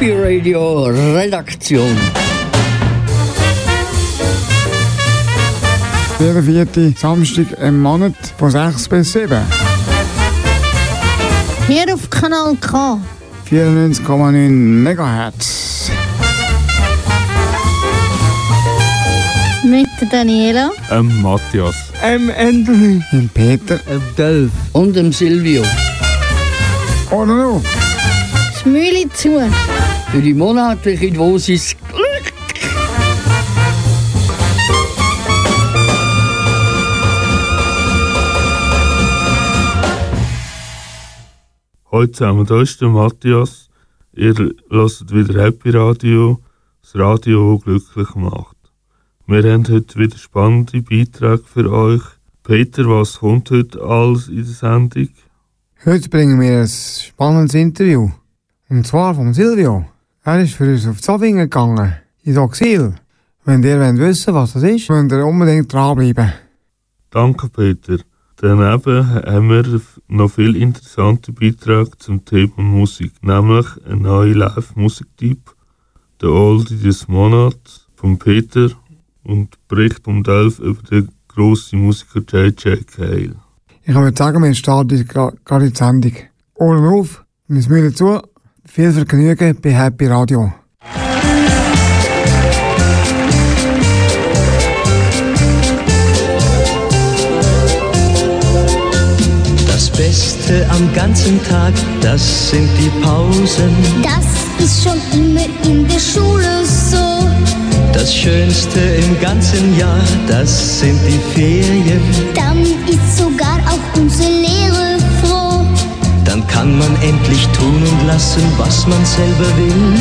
Happy Radio Redaktion. Jeder vierte Samstag im Monat von 6 bis 7. Hier auf Kanal K. 94,9 MHz. Mit der Daniela. Ähm, Matthias. M. Anthony. Dem Peter. Dem Delf. Und dem Silvio. Oder auf. Das Mühle zu. Für die monatliche Dosis Glück. Hallo zusammen, hier ist der Matthias. Ihr hört wieder Happy Radio, das Radio, das glücklich macht. Wir haben heute wieder spannende Beiträge für euch. Peter, was kommt heute alles in der Sendung? Heute bringen wir ein spannendes Interview. Und zwar vom Silvio. Er ist für uns auf Zofingen gegangen, ins Exil. Wenn ihr wollt wissen was das ist, müsst ihr unbedingt dranbleiben. Danke, Peter. Daneben haben wir noch viele interessante Beiträge zum Thema Musik, nämlich ein neuer Live-Musiktyp, der Oldie des Monats von Peter und Bericht um Delf über den grossen Musiker J.J. Cale. Ich würde sagen, wir starten gerade die Sendung. Ohren auf, wir müssen zu. Viel Vergnügen bei Happy Radio. Das Beste am ganzen Tag, das sind die Pausen. Das ist schon immer in der Schule so. Das Schönste im ganzen Jahr, das sind die Ferien. Dann ist sogar auch unsere Lehre. Dann kann man endlich tun und lassen, was man selber will.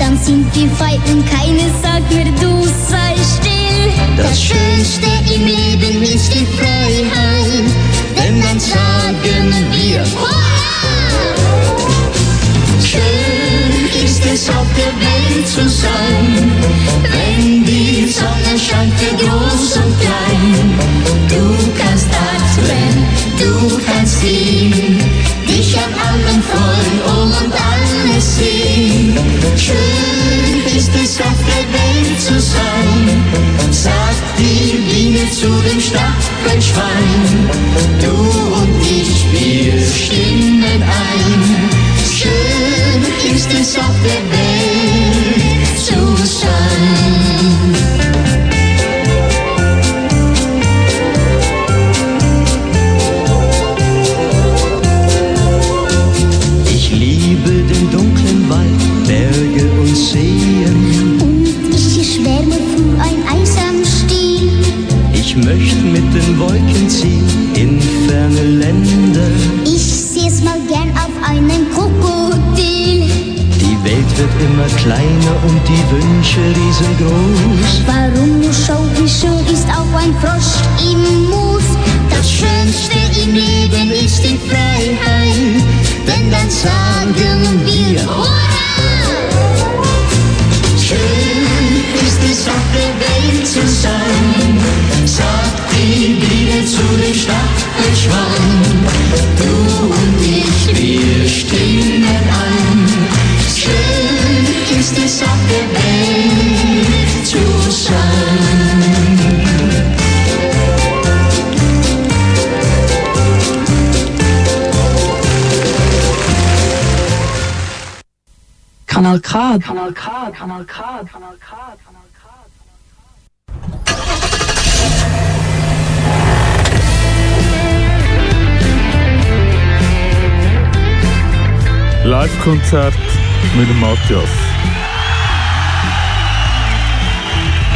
Dann sind frei und keine sagt mir, du sei still. Das Schönste im Leben ist die Freiheit, denn dann sagen wir, schön ist es auf der Welt zu sein, wenn die Sonne scheint für groß und klein. Du kannst atmen, du kannst sehen, dich an allem freuen oh, und alles sehen. Schön ist es auf der Welt zu sein, sagt die Biene zu dem Staffelschwein. Du und ich, wir stimmen ein. Schön ist es auf der Welt zu sein. Immer kleiner und die Wünsche riesengroß. Warum nur schau, wie schön ist auch ein Frosch im Moos. Das Schönste im Leben ist die Freiheit, denn dann sagen wir Schön ist es auf der Welt zu sein, sagt die Biene zu dem Stachelschwein. Kanal K. Kanal K. Kanal K. Kanal K. Kanal K. Live-Konzert mit dem Matthias.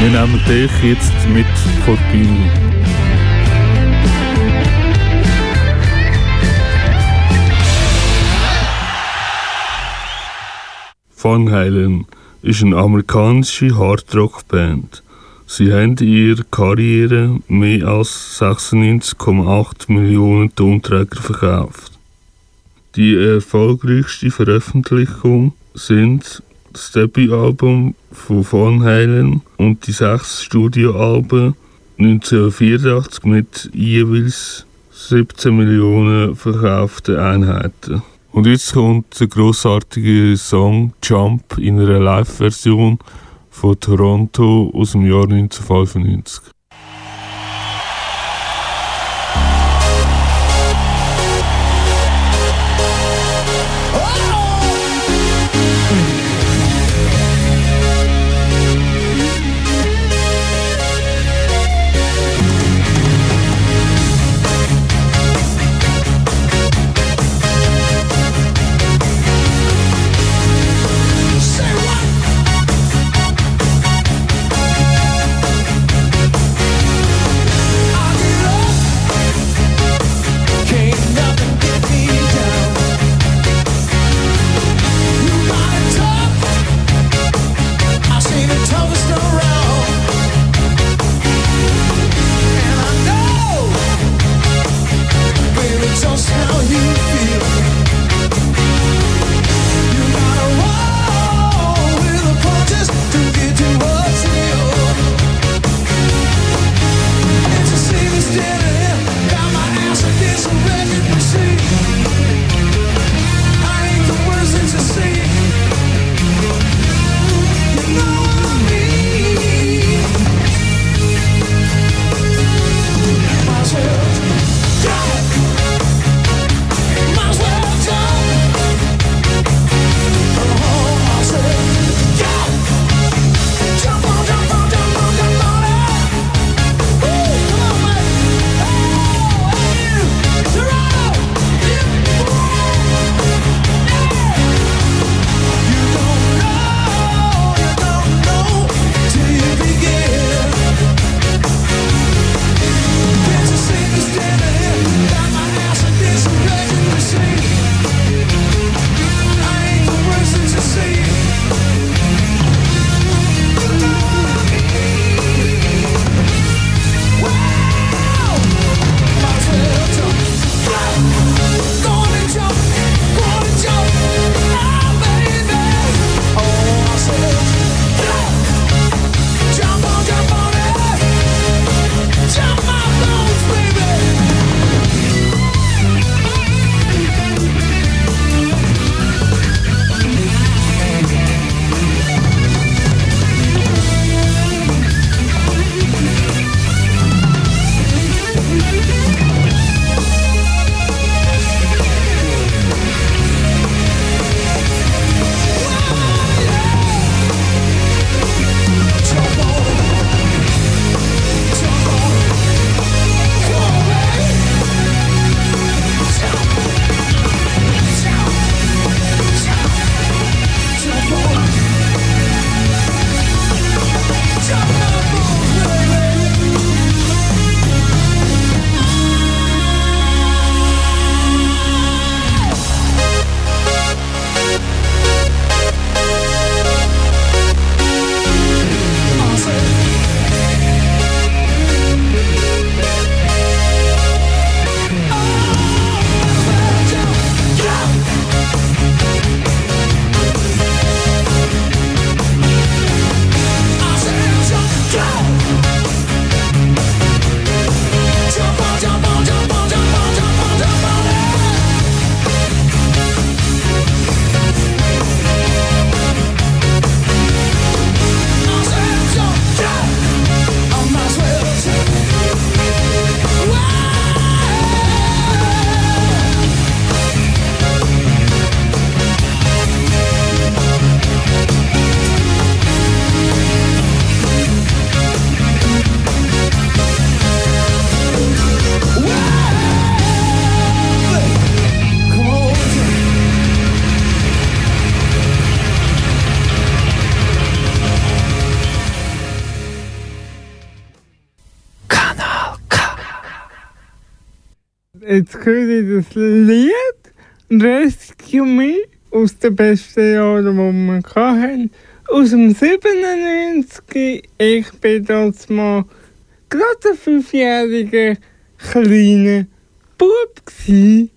Wir nehmen dich jetzt mit vor die Bühne. Van Halen ist eine amerikanische Hardrock-Band. Sie haben in ihrer Karriere mehr als 96,8 Millionen Tonträger verkauft. Die erfolgreichste Veröffentlichung sind das Debütalbum von Van Halen und die sechs Studioalben 1984 mit jeweils 17 Millionen verkauften Einheiten. Und jetzt kommt der grossartige Song Jump in einer Live-Version von Toronto aus dem Jahr 1995. Jetzt höre ich das Lied Rescue Me aus den besten Jahren, die wir hatten. Aus dem 97. Ich bin das mal gerade ein fünfjähriger kleiner Bub gewesen.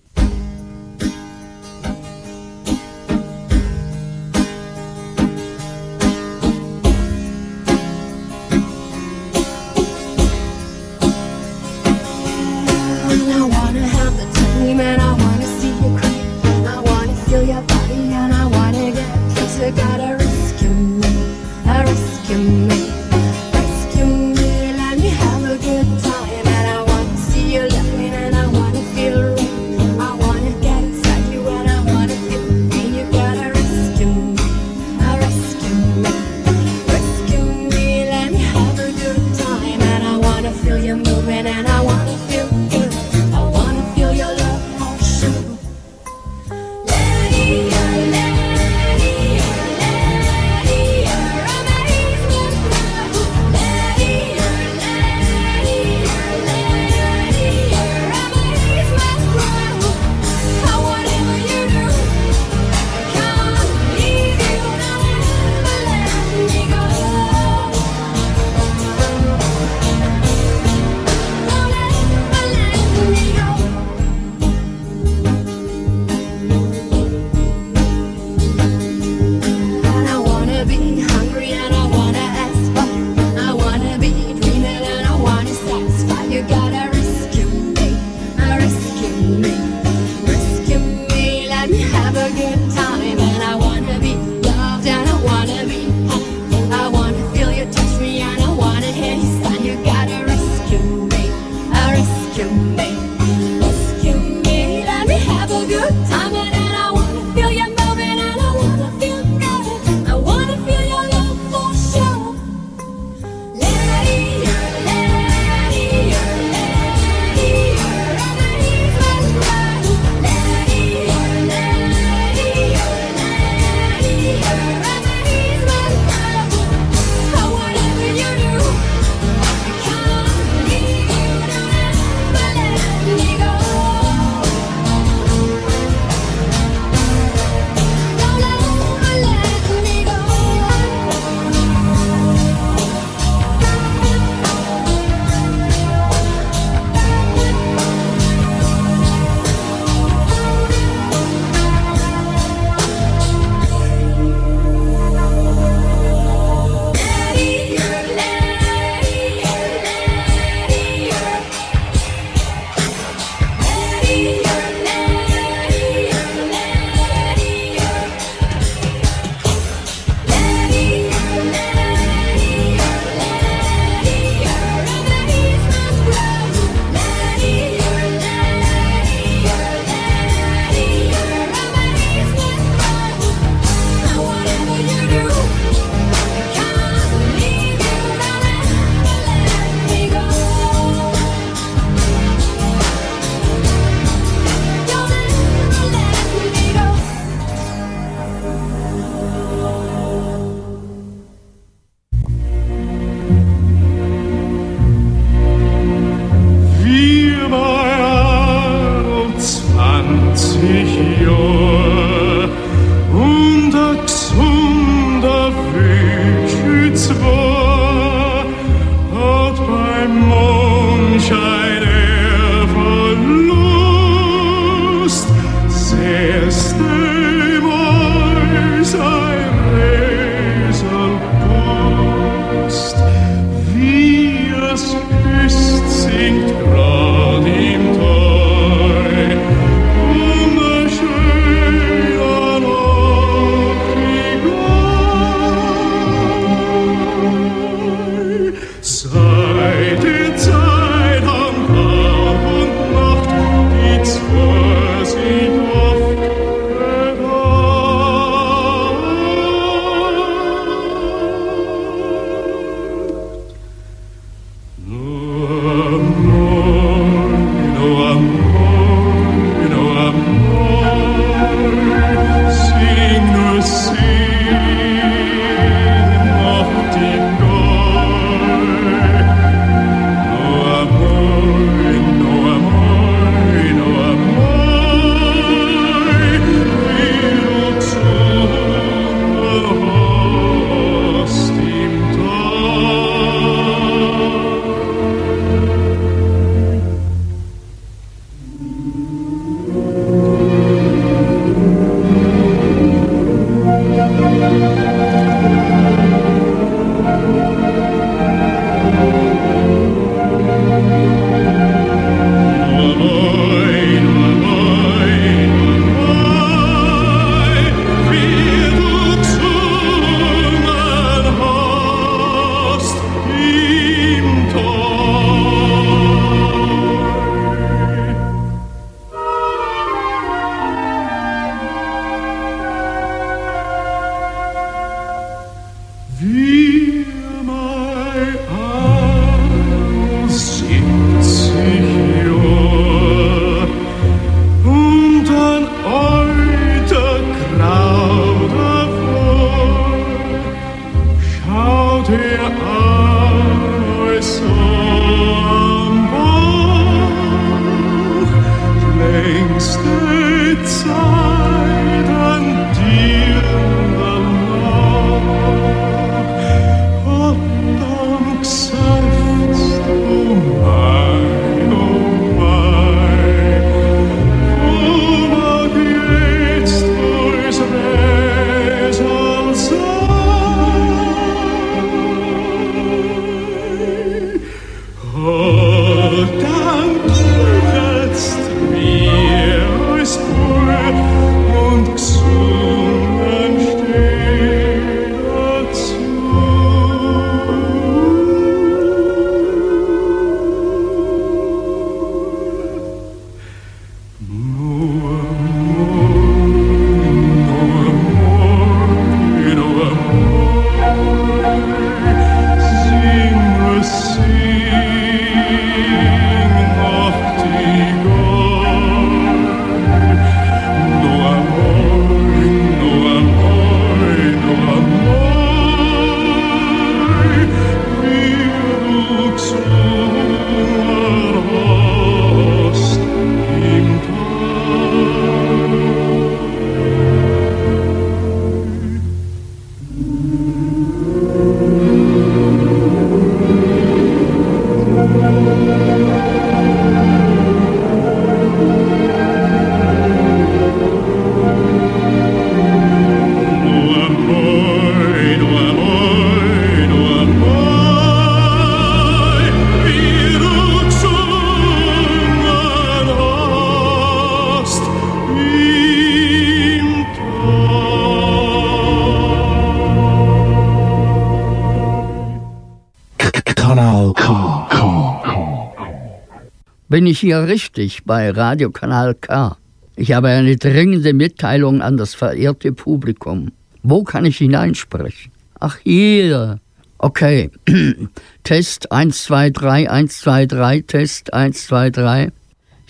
bin ich hier richtig bei Radiokanal K? Ich habe eine dringende Mitteilung an das verehrte Publikum. Wo kann ich hineinsprechen? Ach, hier. Okay. Test 1, 2, 3, 1, 2, 3, Test 1, 2, 3.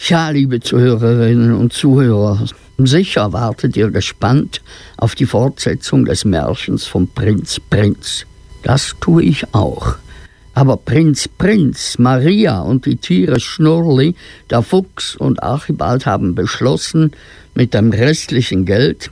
Ja, liebe Zuhörerinnen und Zuhörer, sicher wartet ihr gespannt auf die Fortsetzung des Märchens vom Prinz Prinz. Das tue ich auch. Aber Prinz Prinz, Maria und die Tiere Schnurli, der Fuchs und Archibald haben beschlossen, mit dem restlichen Geld,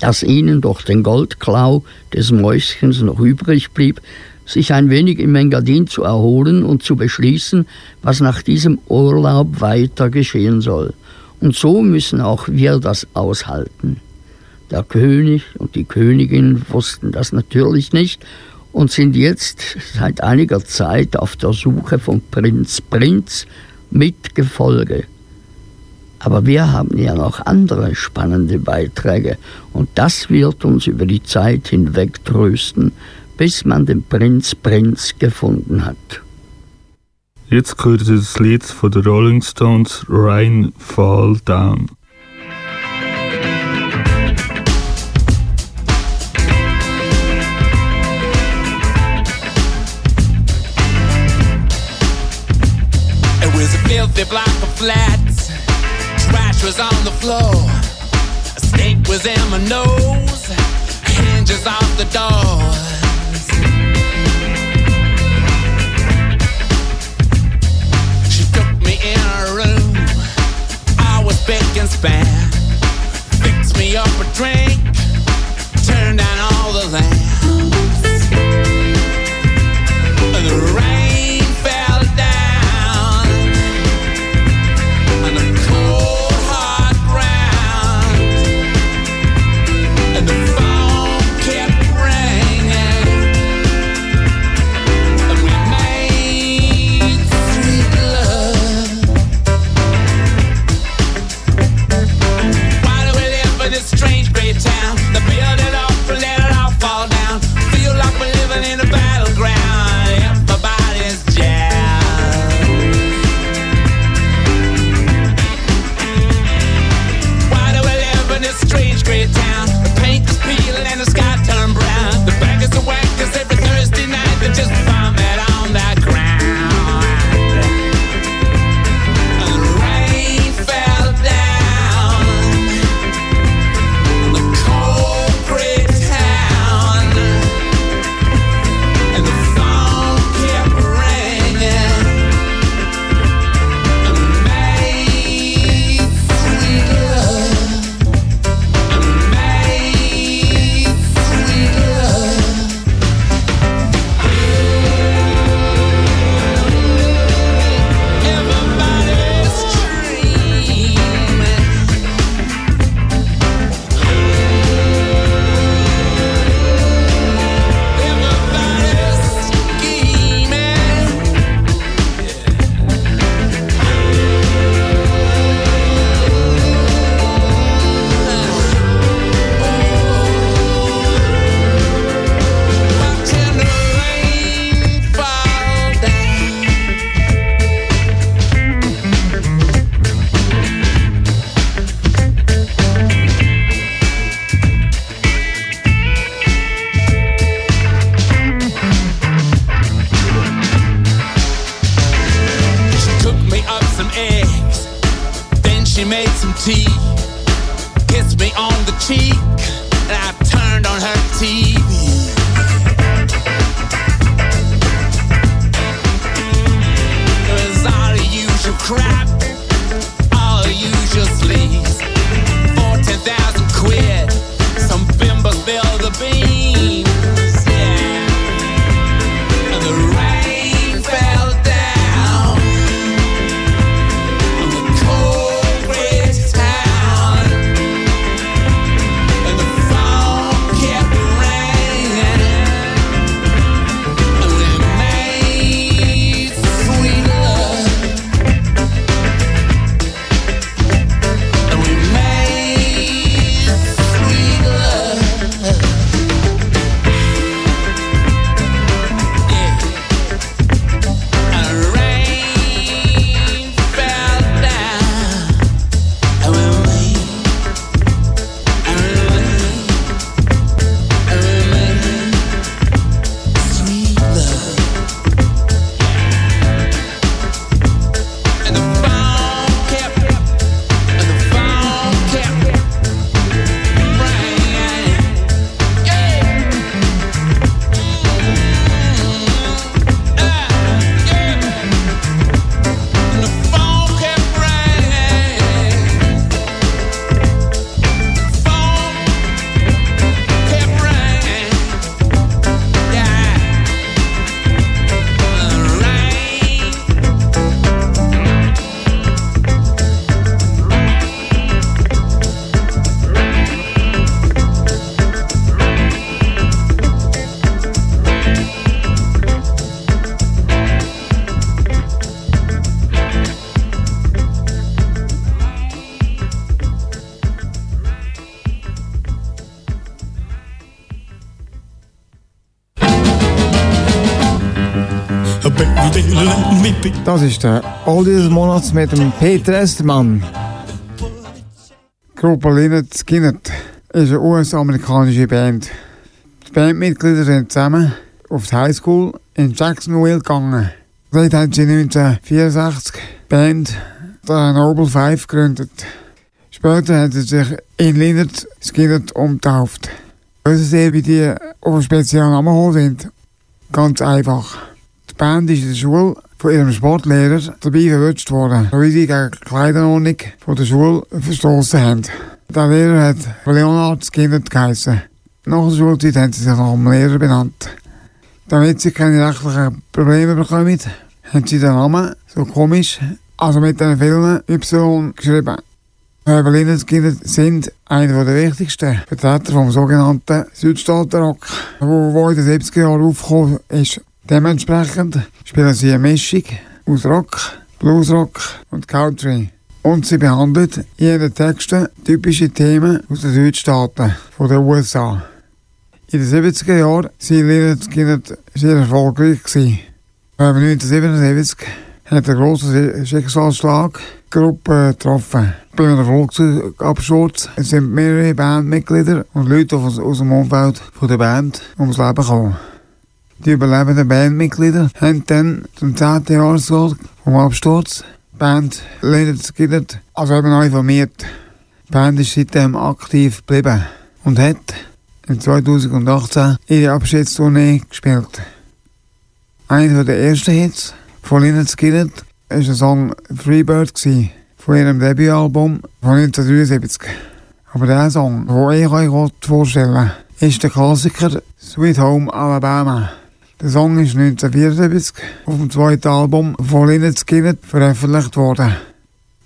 das ihnen durch den Goldklau des Mäuschens noch übrig blieb, sich ein wenig im Engadin zu erholen und zu beschließen, was nach diesem Urlaub weiter geschehen soll. Und so müssen auch wir das aushalten. Der König und die Königin wussten das natürlich nicht und sind jetzt seit einiger Zeit auf der Suche von Prinz Prinz mit Gefolge. Aber wir haben ja noch andere spannende Beiträge und das wird uns über die Zeit hinweg trösten, bis man den Prinz Prinz gefunden hat. Jetzt gehört das Lied von den Rolling Stones Rain Fall Down. Filthy block of flats. Trash was on the floor. A snake was in my nose. Hinges off the doors. She took me in her room. I was big and span. Fixed me up a drink. Turned down all the lamps. And the rain Das ist der Oldie des Monats mit dem Peter Estermann. Gruppe Lynyrd Skynyrd ist eine US-amerikanische Band. Die Bandmitglieder sind zusammen auf die Highschool in Jacksonville gegangen. Dort haben sie 1964 die Band der Noble Five gegründet. Später haben sie sich in Lynyrd Skynyrd umgetauft. Wissen Sie, wie die auf einen speziellen Namen sind? Ganz einfach. Die Band ist in der Schule von ihrem Sportlehrer dabei verwünscht worden, sie gegen die Kleiderordnung von der Schule verstoßen haben. Der Lehrer hat Leonard Skinner geheissen. Nach der Schulzeit haben sie sich nach dem Lehrer benannt. Damit sie keine rechtlichen Probleme bekommen, haben sie den Namen so komisch, also mit den vielen Y geschrieben. Berliner Skinner sind einer der wichtigsten Vertreter vom sogenannten Südstaatenrock, wo in den 70er Jahren aufgekommen ist. Dementsprechend spielen sie eine Mischung aus Rock, Bluesrock und Country. Und sie behandelt in ihren Texten typische Themen aus den Südstaaten von den USA. In den 70er Jahren waren Skynyrd sehr erfolgreich. gewesen. Aber 1977 hat ein grosser Schicksalsschlag die Gruppe getroffen. Bei einem Flugzeugabsturz sind mehrere Bandmitglieder und Leute aus, dem Umfeld der Band ums Leben gekommen. Die überlebenden Bandmitglieder haben dann zum 10. Jahrestag vom Absturz die Band Skynyrd also eben neu informiert. Die Band ist seitdem aktiv geblieben und hat in 2018 ihre Abschiedstournee gespielt. Einer der ersten Hits von Skynyrd war der Song Freebird von ihrem Debütalbum von 1973. Aber der Song, den ich euch vorstellen ist der Klassiker Sweet Home Alabama. Der Song ist 1974 auf dem zweiten Album von Lynyrd Skynyrd veröffentlicht worden.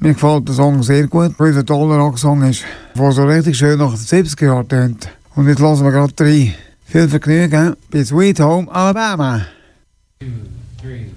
Mir gefällt der Song sehr gut, weil es ein toller Rocksong ist, der so richtig schön nach den 70er Jahren tönt. Und jetzt lassen wir gerade rein. Viel Vergnügen bei Sweet Home Alabama. Big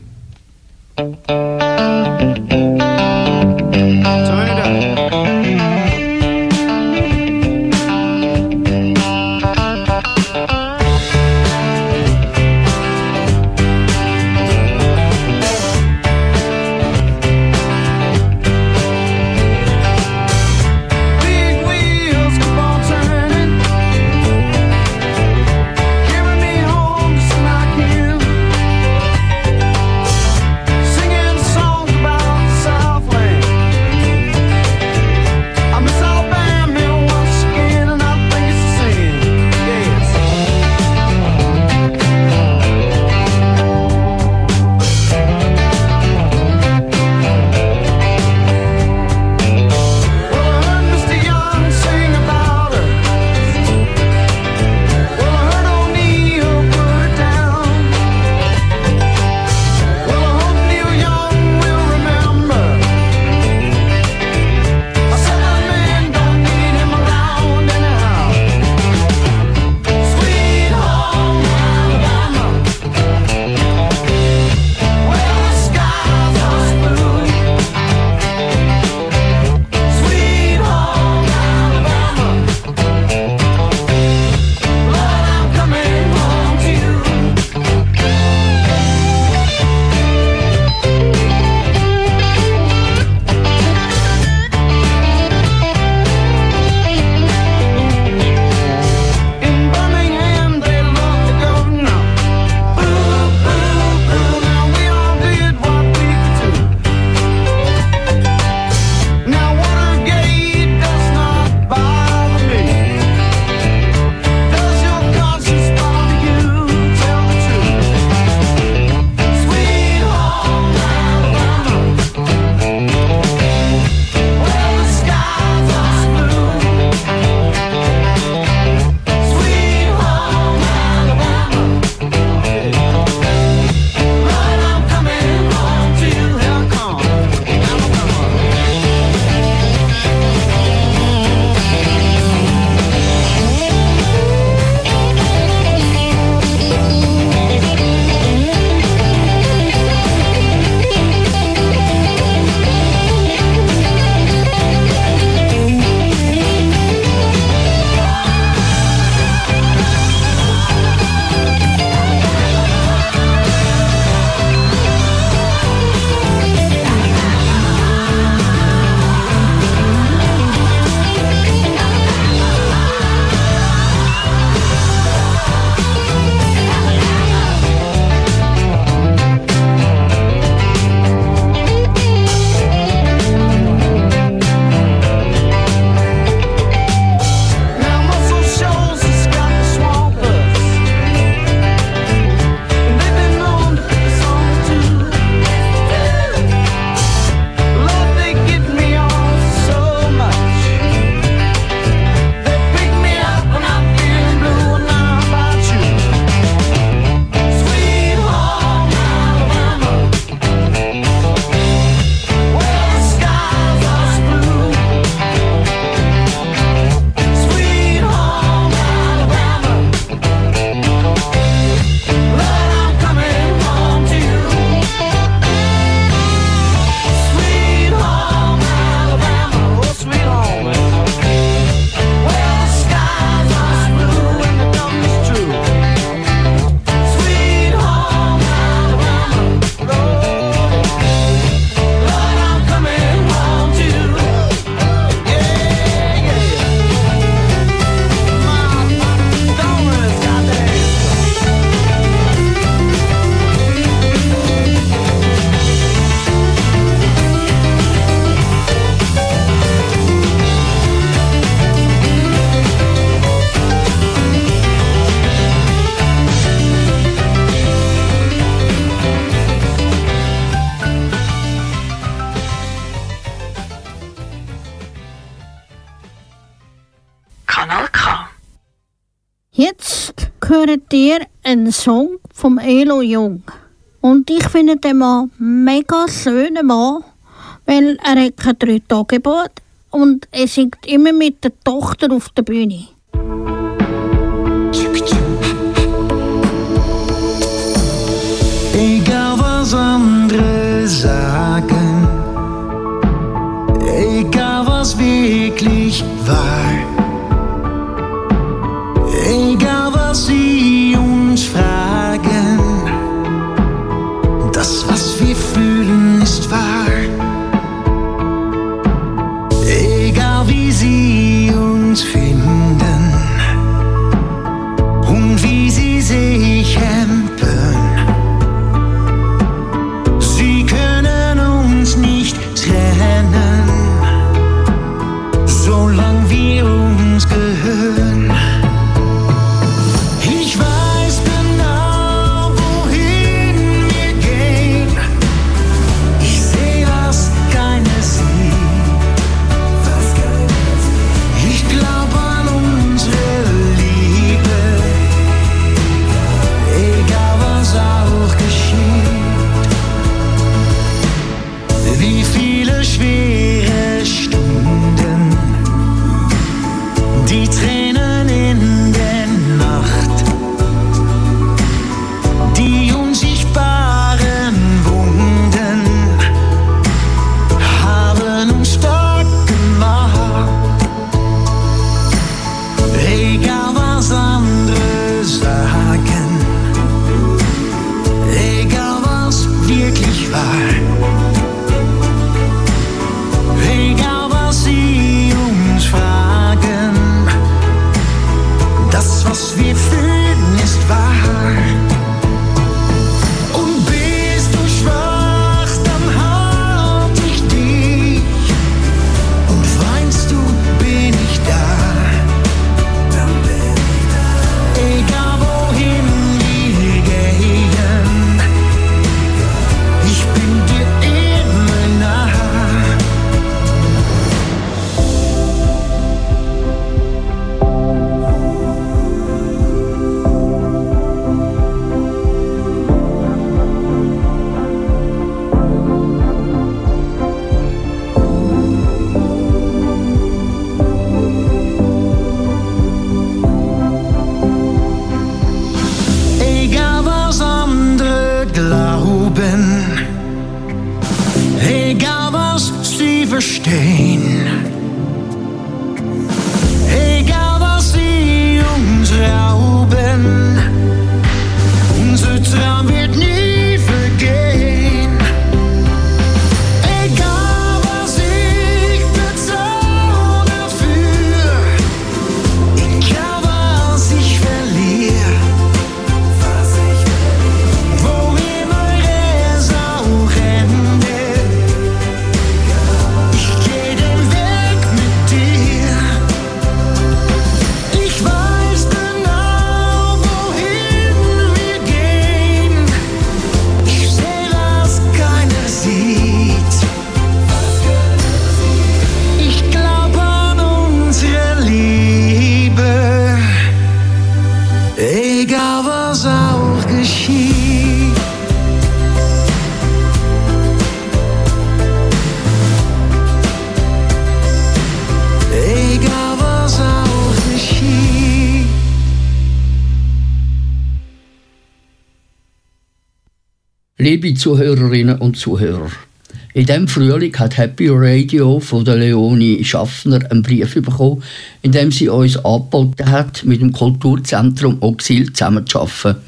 einen Song vom Elo Jung. Und ich finde den Mann mega schönen Mann, weil er hat kein drei Tage und er singt immer mit der Tochter auf der Bühne. Egal was andere sagen, egal was wirklich war, egal was sie fühlen verstehen, egal was sie uns rauben, unser Traum Liebe Zuhörerinnen und Zuhörer, in diesem Frühling hat Happy Radio von der Leonie Schaffner einen Brief bekommen, in dem sie uns angeboten hat, mit dem Kulturzentrum Oxil zusammenzuarbeiten.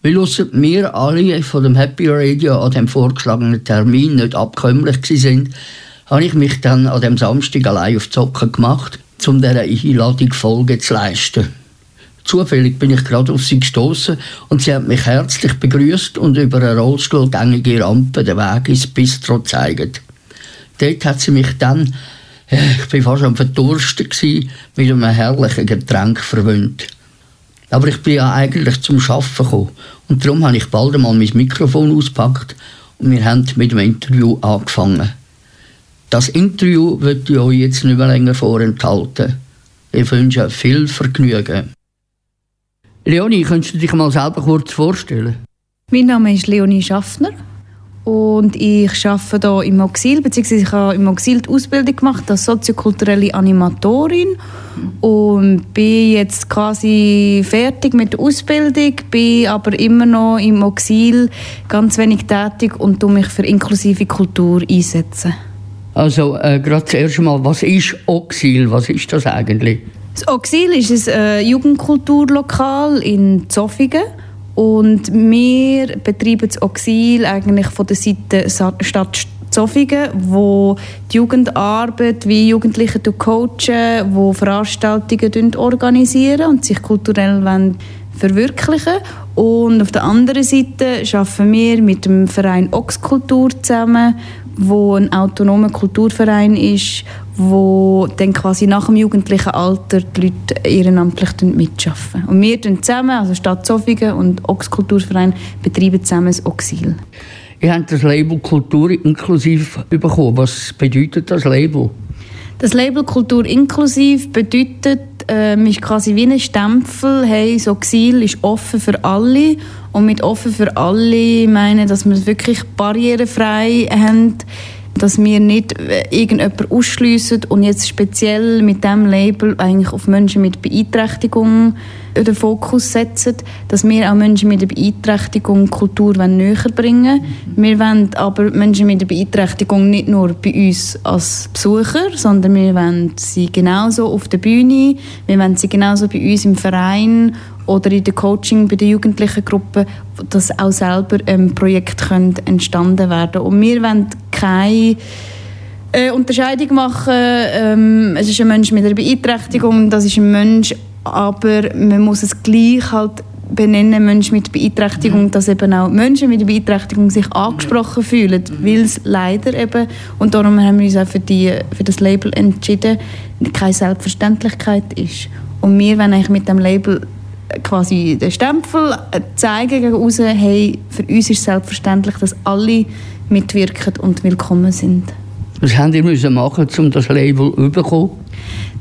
Weil ausser wir alle von dem Happy Radio an dem vorgeschlagenen Termin nicht abkömmlich sind, habe ich mich dann an dem Samstag allein auf die Socken gemacht, um dieser Einladung Folge zu leisten. Zufällig bin ich gerade auf sie gestoßen und sie hat mich herzlich begrüßt und über eine rollstuhlgängige Rampe den Weg ins Bistro gezeigt. Dort hat sie mich dann, äh, ich bin fast am Verdursten gsi, mit einem herrlichen Getränk verwöhnt. Aber ich bin ja eigentlich zum Arbeiten gekommen und darum habe ich bald einmal mein Mikrofon ausgepackt und wir haben mit dem Interview angefangen. Das Interview wird ich euch jetzt nicht mehr länger vorenthalten. Ich wünsche viel Vergnügen. Leonie, könntest du dich mal selber kurz vorstellen? Mein Name ist Leonie Schaffner und ich arbeite hier im Auxil, beziehungsweise ich habe im Auxil die Ausbildung gemacht als soziokulturelle Animatorin und bin jetzt quasi fertig mit der Ausbildung, bin aber immer noch im Auxil ganz wenig tätig und tue mich für inklusive Kultur einsetzen. Also, äh, gerade zuerst mal, was ist Oxil? Was ist das eigentlich? Das Auxil ist ein äh, Jugendkulturlokal in Zofingen. Und wir betreiben das Auxil eigentlich von der Seite Stadt Zofingen, wo die Jugendarbeit wie Jugendliche coachen, wo Veranstaltungen organisieren und sich kulturell verwirklichen. Und auf der anderen Seite arbeiten wir mit dem Verein Oxkultur zusammen, wo ein autonomer Kulturverein ist, wo dann quasi nach dem jugendlichen Alter die Leute ehrenamtlich mitschaffen. Und wir tun zusammen, also Stadt Zofingen und Oxkulturverein, betreiben zusammen das Oxil. Ihr habt das Label Kultur inklusiv bekommen. Was bedeutet das Label? Das Label Kultur inklusiv bedeutet, ähm, ist quasi wie ein Stempel, hey, das Oxil ist offen für alle. Und mit offen für alle meine ich, dass wir es wirklich barrierefrei haben, dass wir nicht äh, irgendjemanden ausschliessen und jetzt speziell mit diesem Label eigentlich auf Menschen mit Beeinträchtigung den Fokus setzen, dass wir auch Menschen mit der Beeinträchtigung Kultur näher bringen wollen. Wir wollen aber Menschen mit der Beeinträchtigung nicht nur bei uns als Besucher, sondern wir wollen sie genauso auf der Bühne, wir wollen sie genauso bei uns im Verein oder in der Coaching bei der jugendlichen Gruppe, dass auch selber ein Projekt können entstanden werden Und wir wollen keine äh, Unterscheidung machen. Ähm, es ist ein Mensch mit einer Beeinträchtigung, das ist ein Mensch, aber man muss es gleich halt benennen, Menschen mit Beeinträchtigung, dass eben auch Menschen mit Beeinträchtigung sich angesprochen fühlen, weil es leider eben, und darum haben wir uns auch für, die, für das Label entschieden, keine Selbstverständlichkeit ist. Und wir wollen eigentlich mit dem Label quasi den Stempel zeigen außen, hey, für uns ist selbstverständlich, dass alle mitwirken und willkommen sind. Was habt ihr müssen machen, um das Label zu bekommen?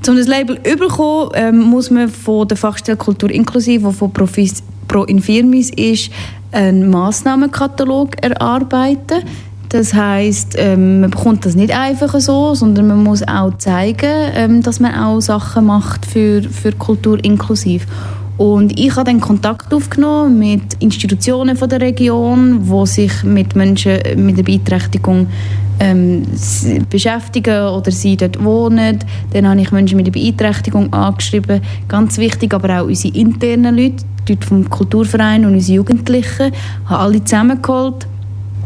Um das Label zu bekommen, ähm, muss man von der Fachstelle Kultur inklusiv, die von Profis, Pro Infirmis ist, einen Massnahmenkatalog erarbeiten. Das heißt, ähm, man bekommt das nicht einfach so, sondern man muss auch zeigen, ähm, dass man auch Sachen macht für, für Kultur inklusiv. Und ich habe dann Kontakt aufgenommen mit Institutionen von der Region, wo sich mit Menschen mit einer Beeinträchtigung ähm, beschäftigen oder sie dort wohnen. Dann habe ich Menschen mit einer Beeinträchtigung angeschrieben. Ganz wichtig, aber auch unsere internen Leute, die Leute vom Kulturverein und unsere Jugendlichen, habe alle zusammengeholt.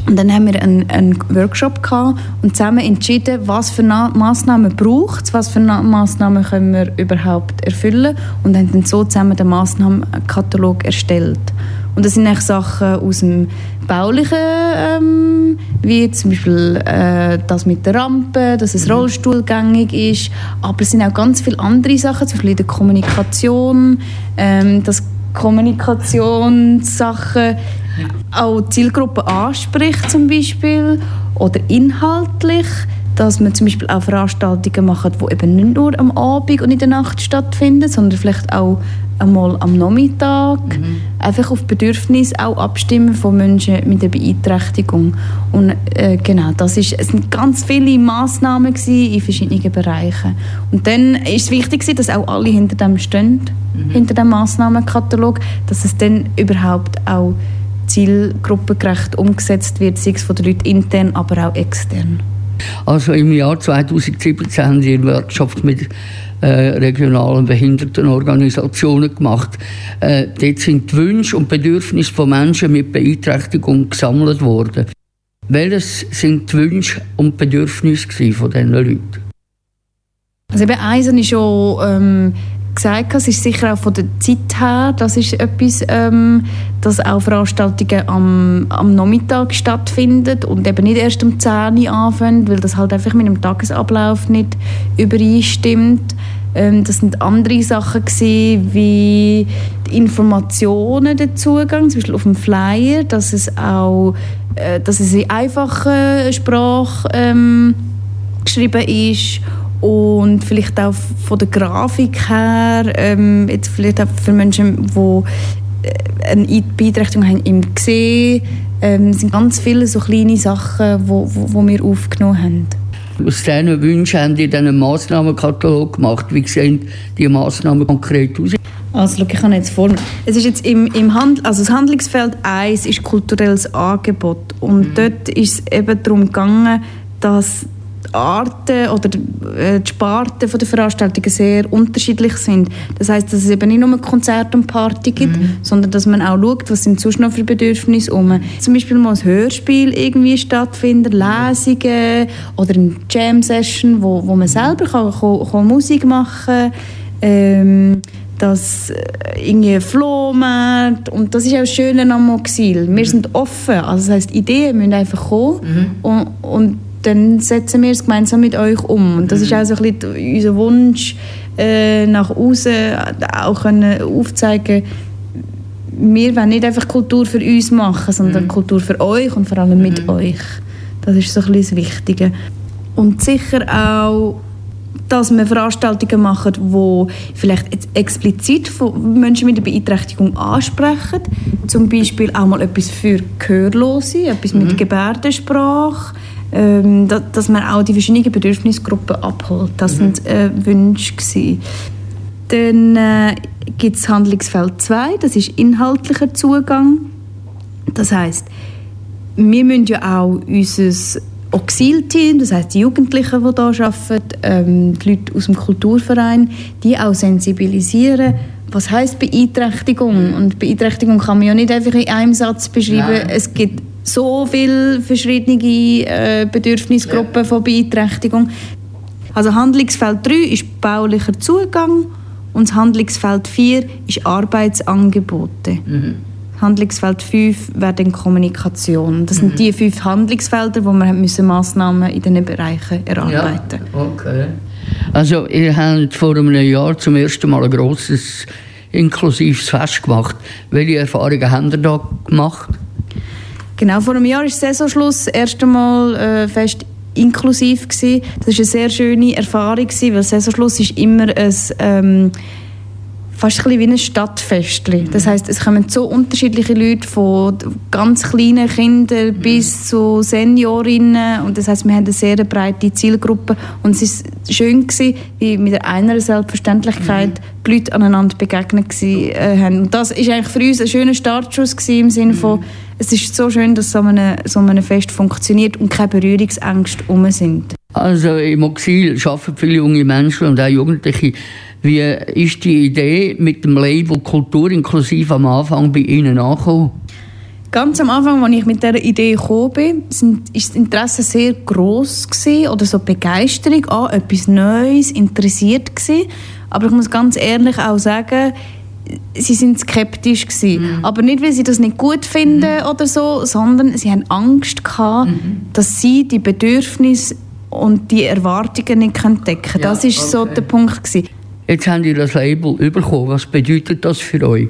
Und dann haben wir einen, einen Workshop gehabt und zusammen entschieden, was für Na Massnahmen braucht es, was für Na Massnahmen können wir überhaupt erfüllen und haben dann so zusammen den Massnahmenkatalog erstellt. Und das sind eigentlich Sachen aus dem Baulichen, ähm, wie zum Beispiel äh, das mit der Rampe, dass es rollstuhlgängig ist, aber es sind auch ganz viele andere Sachen, zum Beispiel in der Kommunikation, ähm, dass Kommunikationssachen auch Zielgruppen anspricht zum Beispiel oder inhaltlich, dass man zum Beispiel auch Veranstaltungen macht, die eben nicht nur am Abend und in der Nacht stattfinden, sondern vielleicht auch einmal am Nachmittag. Einfach auf Bedürfnisse auch abstimmen von Menschen mit einer Beeinträchtigung. Und äh, genau, das ist, es sind ganz viele Massnahmen in verschiedenen Bereichen. Und dann ist es wichtig, dass auch alle hinter dem stehen, hinter dem Massnahmenkatalog, dass es dann überhaupt auch zielgruppengerecht umgesetzt wird, sei es von den Leuten intern, aber auch extern. Also im Jahr 2017 haben Sie eine Workshop mit äh, regionalen Behindertenorganisationen gemacht. Äh, dort sind die Wünsche und Bedürfnisse von Menschen mit Beeinträchtigung gesammelt worden. Welches sind die Wünsche und Bedürfnisse von diesen Leuten? Also eben habe ich schon ähm, gesagt, es ist sicher auch von der Zeit her, das ist etwas, ähm, dass auch Veranstaltungen am, am Nachmittag stattfinden und eben nicht erst um 10 Uhr anfangen, weil das halt einfach mit dem Tagesablauf nicht übereinstimmt. Ähm, das sind andere Sachen gewesen, wie die Informationen, der Zugang, zum Beispiel auf dem Flyer, dass es auch äh, dass es in einfacher Sprache ähm, geschrieben ist und vielleicht auch von der Grafik her, ähm, jetzt vielleicht auch für Menschen, die äh, eine Beeinträchtigung haben im Gesehen, ähm, sind ganz viele so kleine Sachen, wo, wo, wo wir aufgenommen haben. Aus diesen Wünschen haben die dann einen Massnahmenkatalog gemacht. Wie sehen die Massnahmen konkret aus? Also, schau, ich habe jetzt vor. Es ist jetzt im, im Hand, also das Handlungsfeld 1 ist kulturelles Angebot. Und dort ist es eben darum gegangen, dass die Arten oder äh, die Sparten der Veranstaltungen sehr unterschiedlich sind. Das heißt, dass es eben nicht nur Konzerte und Party gibt, sondern dass man auch schaut, was sind sonst noch für Bedürfnisse um. Zum Beispiel mal ein Hörspiel irgendwie stattfindet, Lesungen oder eine Jam-Session, wo, wo man selber kann, kann, kann Musik machen kann. Ähm, das äh, irgendwie Flohmarkt und das ist auch das Schöne am Moxil. Wir sind offen, also das heisst, Ideen müssen einfach kommen und, und dann setzen wir es gemeinsam mit euch um. Und das ist auch so ein bisschen unser Wunsch, äh, nach außen auch können aufzeigen wir wollen nicht einfach Kultur für uns machen, sondern Kultur für euch und vor allem mit euch. Das ist so ein bisschen das Wichtige. Und sicher auch, dass wir Veranstaltungen machen, die vielleicht explizit von Menschen mit einer Beeinträchtigung ansprechen. Zum Beispiel auch mal etwas für Gehörlose, etwas mit Gebärdensprache. Ähm, da, dass man auch die verschiedenen Bedürfnisgruppen abholt. Das sind äh, Wünsche. Gewesen. Dann äh, gibt es Handlungsfeld 2, das ist inhaltlicher Zugang. Das heißt, wir müssen ja auch unser Auxil-Team, das heißt die Jugendlichen, die hier arbeiten, ähm, die Leute aus dem Kulturverein, die auch sensibilisieren, was heißt Beeinträchtigung? Und Beeinträchtigung kann man ja nicht einfach in einem Satz beschreiben. Nein. Es gibt so viele verschiedene äh, Bedürfnisgruppen von Beeinträchtigung. Also Handlungsfeld 3 ist baulicher Zugang und das Handlungsfeld 4 ist Arbeitsangebote. Handlungsfeld 5 wäre dann Kommunikation. Das sind die fünf Handlungsfelder, wo wir haben müssen Massnahmen in diesen Bereichen erarbeiten okay. Also, ihr habt vor einem Jahr zum ersten Mal ein grosses inklusives Fest gemacht. Welche Erfahrungen habt ihr da gemacht? Genau, vor einem Jahr ist Saisonschluss das erste Mal äh, fest inklusiv gewesen. Das war eine sehr schöne Erfahrung, gewesen, weil Saisonschluss ist immer ein, ähm, fast ein bisschen wie ein Stadtfestli. Das heißt, es kommen so unterschiedliche Leute von ganz kleinen Kindern bis zu Seniorinnen und das heißt, wir haben eine sehr breite Zielgruppe und es ist schön gewesen, wie mit einer Selbstverständlichkeit die Leute aneinander begegnet äh, haben. Und das ist eigentlich für uns ein schöner Startschuss gewesen, im Sinne von, es ist so schön, dass so ein so ein Fest funktioniert und keine Berührungsängste um sind. Also im Exil arbeiten viele junge Menschen und auch Jugendliche. Wie ist die Idee mit dem Label Kultur inklusiv am Anfang bei Ihnen angekommen? Ganz am Anfang, als ich mit dieser Idee gekommen bin, sind, ist das Interesse sehr groß gewesen, oder so Begeisterung an etwas Neues, interessiert gewesen. Aber ich muss ganz ehrlich auch sagen, sie sind skeptisch gewesen. Aber nicht, weil sie das nicht gut finden oder so, sondern sie haben Angst gehabt, dass sie die Bedürfnisse und die Erwartungen nicht können decken können. Das ist so der Punkt gewesen. Jetzt haben Sie das Label bekommen. Was bedeutet das für euch?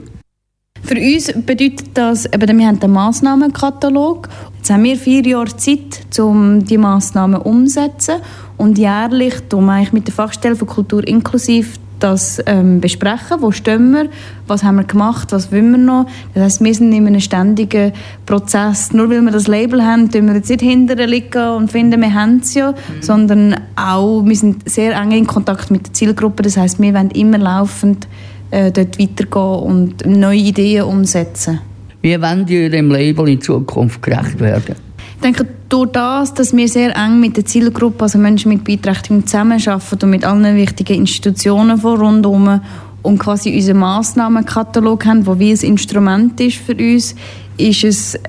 Für uns bedeutet das, eben, wir haben einen Massnahmenkatalog. Jetzt haben wir vier Jahre Zeit, um die Massnahmen umzusetzen. Und jährlich tun wir eigentlich mit der Fachstelle für Kultur inklusiv das ähm, besprechen. Wo stehen wir? Was haben wir gemacht? Was wollen wir noch? Das heisst, wir sind in einem ständigen Prozess. Nur weil wir das Label haben, tun wir jetzt nicht hinterher liegen und finden, wir haben es ja. Sondern auch, wir sind sehr eng in Kontakt mit der Zielgruppe. Das heisst, wir wollen immer laufend äh, dort weitergehen und neue Ideen umsetzen. Wie wollen ihr dem Label in Zukunft gerecht werden? Ich denke, durch das, dass wir sehr eng mit der Zielgruppe, also Menschen mit Beeinträchtigung, zusammenarbeiten und mit allen wichtigen Institutionen von rundherum und quasi unseren Massnahmenkatalog haben, der wie ein Instrument ist für uns, ist es,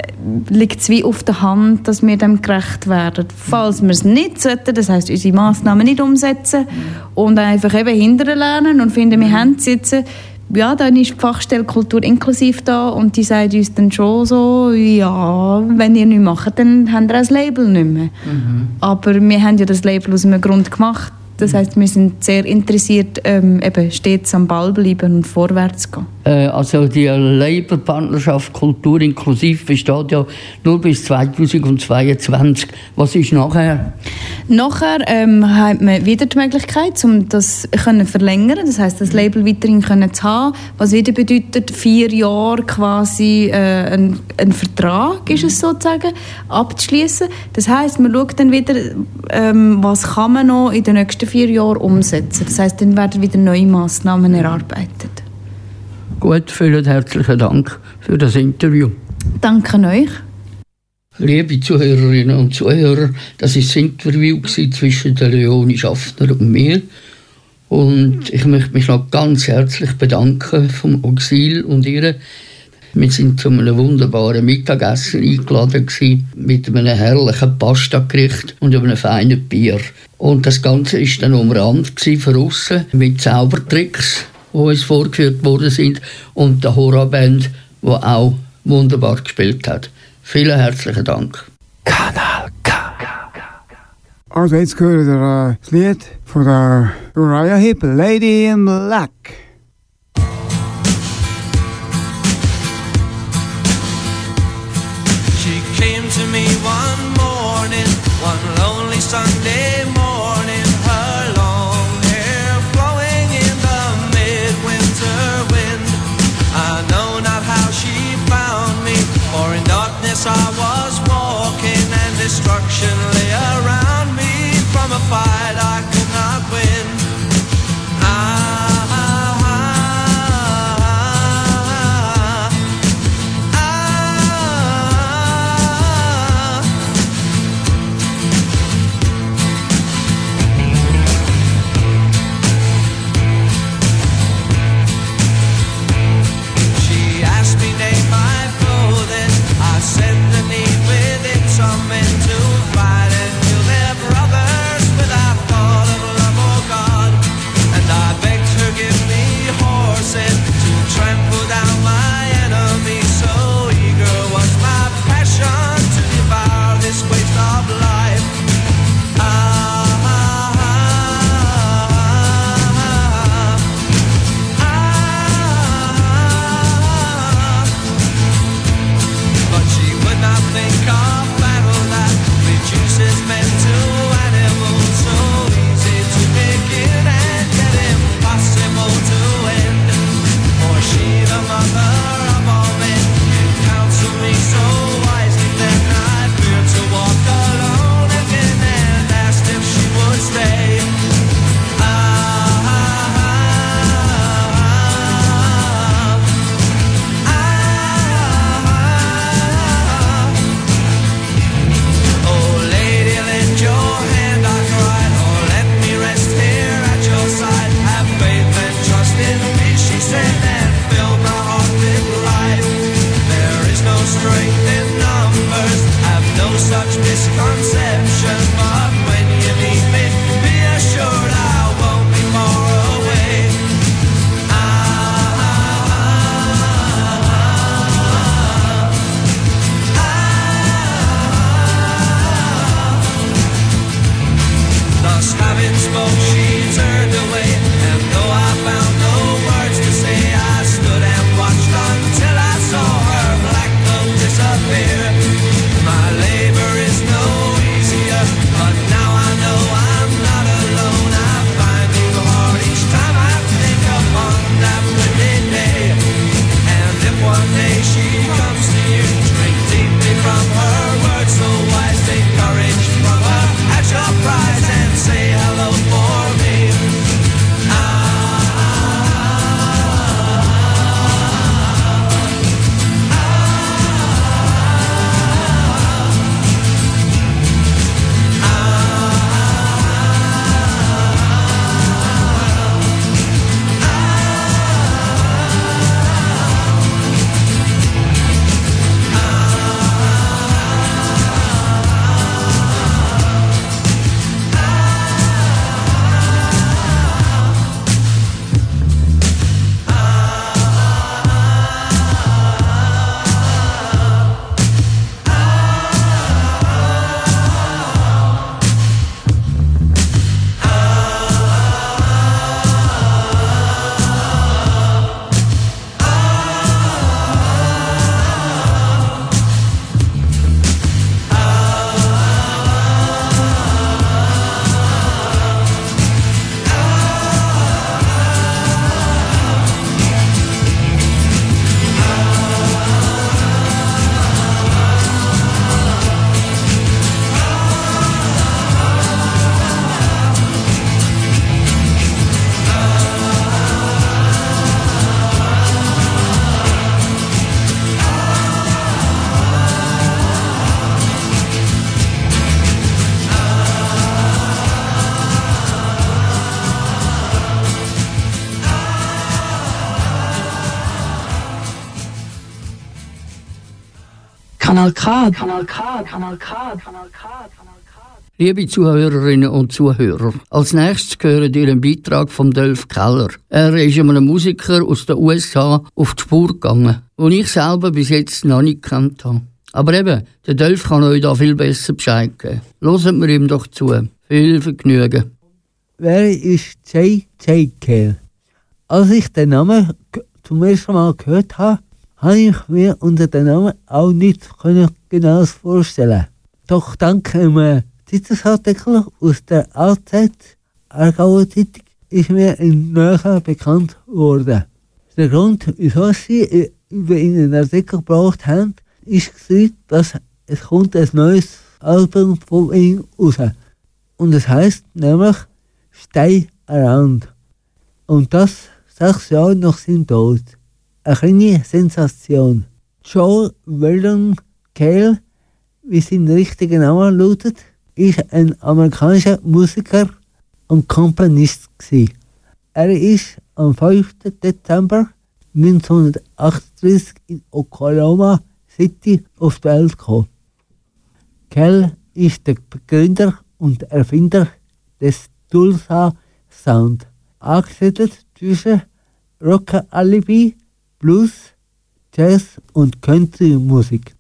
liegt es wie auf der Hand, dass wir dem gerecht werden. Falls wir es nicht sollten, das heisst, unsere Massnahmen nicht umsetzen und einfach eben hinterher lernen und finden, wir haben es jetzt, ja, dann ist die Fachstelle Kultur inklusiv da und die sagt uns dann schon so, ja, wenn ihr nichts macht, dann habt ihr das Label nicht mehr. Aber wir haben ja das Label aus einem Grund gemacht. Das heißt, wir sind sehr interessiert, ähm, eben stets am Ball bleiben und vorwärts gehen. Äh, also die Labour-Partnerschaft Kultur inklusiv besteht ja nur bis 2022. Was ist nachher? Nachher ähm, hat man wieder die Möglichkeit, um das können verlängern, das heißt, das Label weiterhin können zu haben, was wieder bedeutet vier Jahre quasi äh, ein, ein Vertrag ist es sozusagen abzuschließen. Das heißt, man schaut dann wieder, ähm, was kann man noch in den nächsten vier Jahren umsetzen. Das heißt, dann werden wieder neue Maßnahmen erarbeitet. Gut, vielen herzlichen Dank für das Interview. Danke euch. Liebe Zuhörerinnen und Zuhörer, das ist das Interview zwischen der Leonie Schaffner und mir. Und ich möchte mich noch ganz herzlich bedanken vom Auxil und ihr. Wir sind zu einem wunderbaren Mittagessen eingeladen gewesen, mit einem herrlichen Pastagericht und einem feinen Bier. Und das Ganze ist dann gewesen von außen mit Zaubertricks, die uns vorgeführt worden sind und der Horror-Band, die auch wunderbar gespielt hat. Vielen herzlichen Dank. Also jetzt hören wir äh, das Lied von der Uriah Heep, Lady in Black. One morning, one lonely Sunday morning. Kanal K. Kanal K. Kanal K. Kanal K. Liebe Zuhörerinnen und Zuhörer, als nächstes hören ihr einen Beitrag von Dolph Keller. Er ist einem Musiker aus den USA auf die Spur gegangen, den ich selber bis jetzt noch nicht gekannt habe. Aber eben, der Dolph kann euch da viel besser Bescheid geben. Hören wir ihm doch zu. Viel Vergnügen. Wer ist J.J. Cale? Als ich den Namen zum ersten Mal gehört habe, habe ich mir unter dem Namen auch nicht genau vorstellen. Doch dank einem Zeitungsartikel aus der AZ Aargauer Zeitung ist mir ein näher bekannt worden. Der Grund, wieso sie über einen Artikel gebraucht haben, ist, dass es kommt ein neues Album von ihm raus. Und es heißt nämlich Stay Around. Und das sechs Jahre nach seinem Tod. Eine Sensation. Joe Weldon Cale, wie sein richtiger Name lautet, ist ein amerikanischer Musiker und Komponist. Er ist am 5. Dezember 1938 in Oklahoma City auf die Welt gekommen. Kell ist der Begründer und Erfinder des Tulsa Sound, angesiedelt zwischen Rock Alibi, Blues, Jazz und Country-Musik.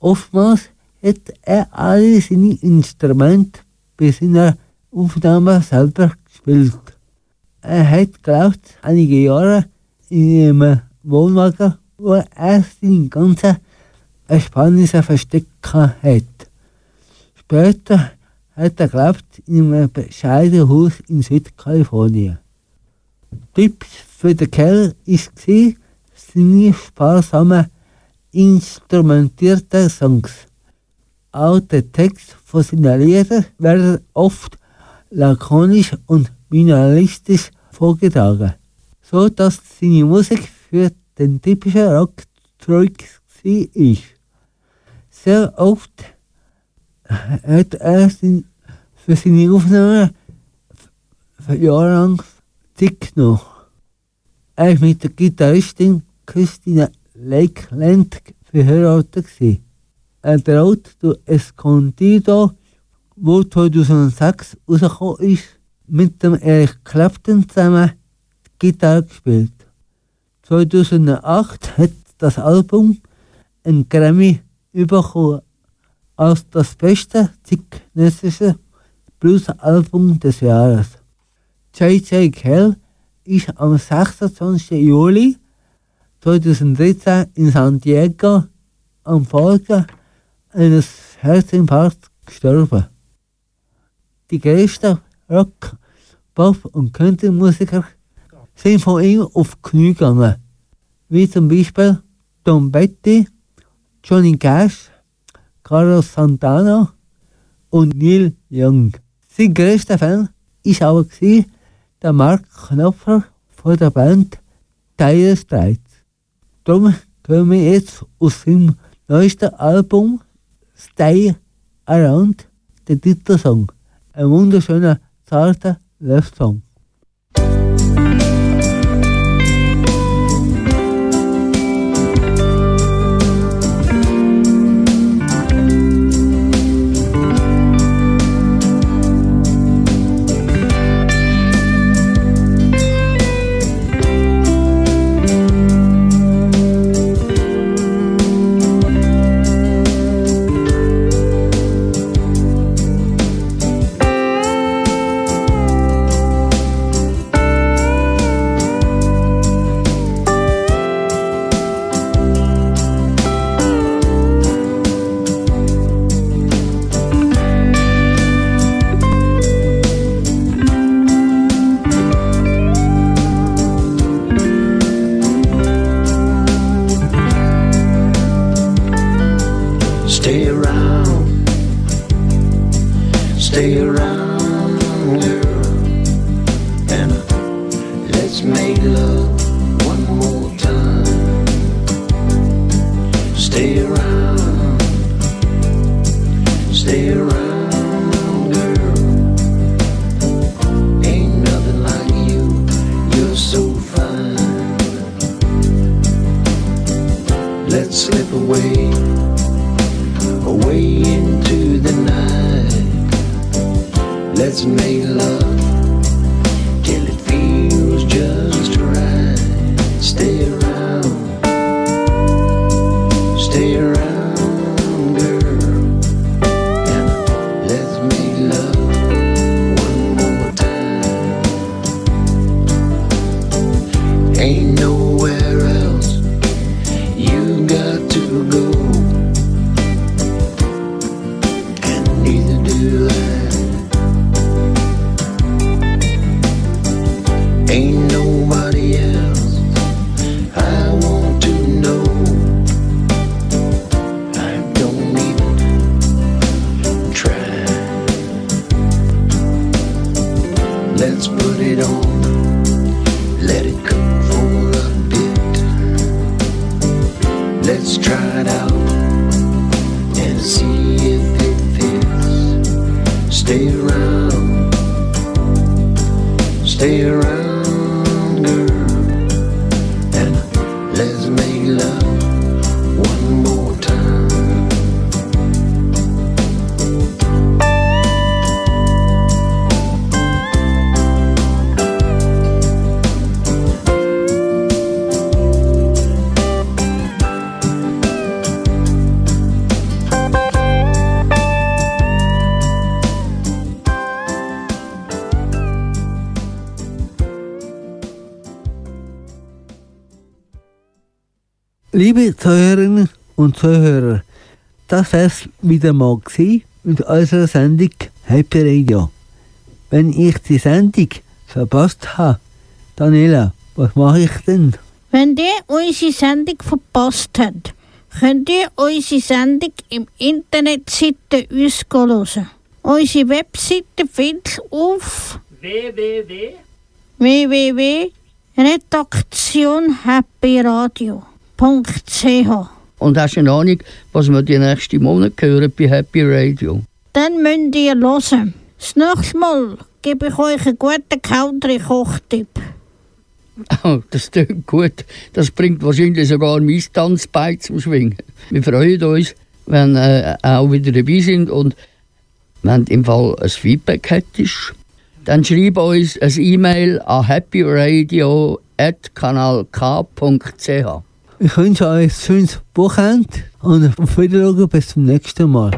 Oftmals hat er alle seine Instrumente bei seiner Aufnahme selber gespielt. Er hat gelebt einige Jahre in einem Wohnwagen, wo er seine ganzen Ersparnisse versteckt hat. Später hat er gelebt in einem bescheidenen Haus in Südkalifornien. Tipps für den Kerl war seine sparsamen, instrumentierten Songs. Auch der Text von Liedern werden oft lakonisch und minimalistisch vorgetragen, so dass seine Musik für den typischen Rock zurück war. Sehr oft hat er für seine Aufnahmen für Jahre lang Zeit genommen. Er war mit der Gitarristin Christina Lakeland verheiratet. gewesen. Er traut durch Escondido, wo 2006 rausgekommen ist, mit dem Eric Clapton zusammen Gitarre gespielt. 2008 hat das Album einen Grammy bekommen als das beste zeitgenössische Blues-Album des Jahres. J.J. Kell ist am 26. Juli 2013 in San Diego am Folge eines Herzinfarkts gestorben. Die größten Rock, Pop und Country-Musiker sind von ihm auf Knie gegangen, wie zum Beispiel Tom Petty, Johnny Cash, Carlos Santana und Neil Young. Sein größter Fan war aber der Mark Knopfler von der Band Dire Straits. Darum hören wir jetzt aus seinem neuesten Album Stay Around den Titelsong. Ein wunderschöner, zarter Love-Song. Stay around, Liebe Zuhörerinnen und Zuhörer, das wär's wieder mal gewesen mit unserer Sendung Happy Radio. Wenn ich die Sendung verpasst habe, Daniela, was mache ich denn? Wenn ihr unsere Sendung verpasst habt, könnt ihr unsere Sendung im Internetseite uns hören. Unsere Webseite findest du auf www. www.redaktionhappyradio.ch Und hast du eine Ahnung, was wir die nächsten Monate hören bei Happy Radio? Dann müsst ihr hören. Das nächste Mal gebe ich euch einen guten Country-Kochtipp. Oh, das klingt gut. Das bringt wahrscheinlich sogar mein Tanzbein zum Schwingen. Wir freuen uns, wenn äh, auch wieder dabei sind und wenn du im Fall ein Feedback hättest, dann schreib uns ein E-Mail an happyradio.kanalk.ch. Ich wünsche euch ein schönes Wochenende und auf Wiedersehen bis zum nächsten Mal.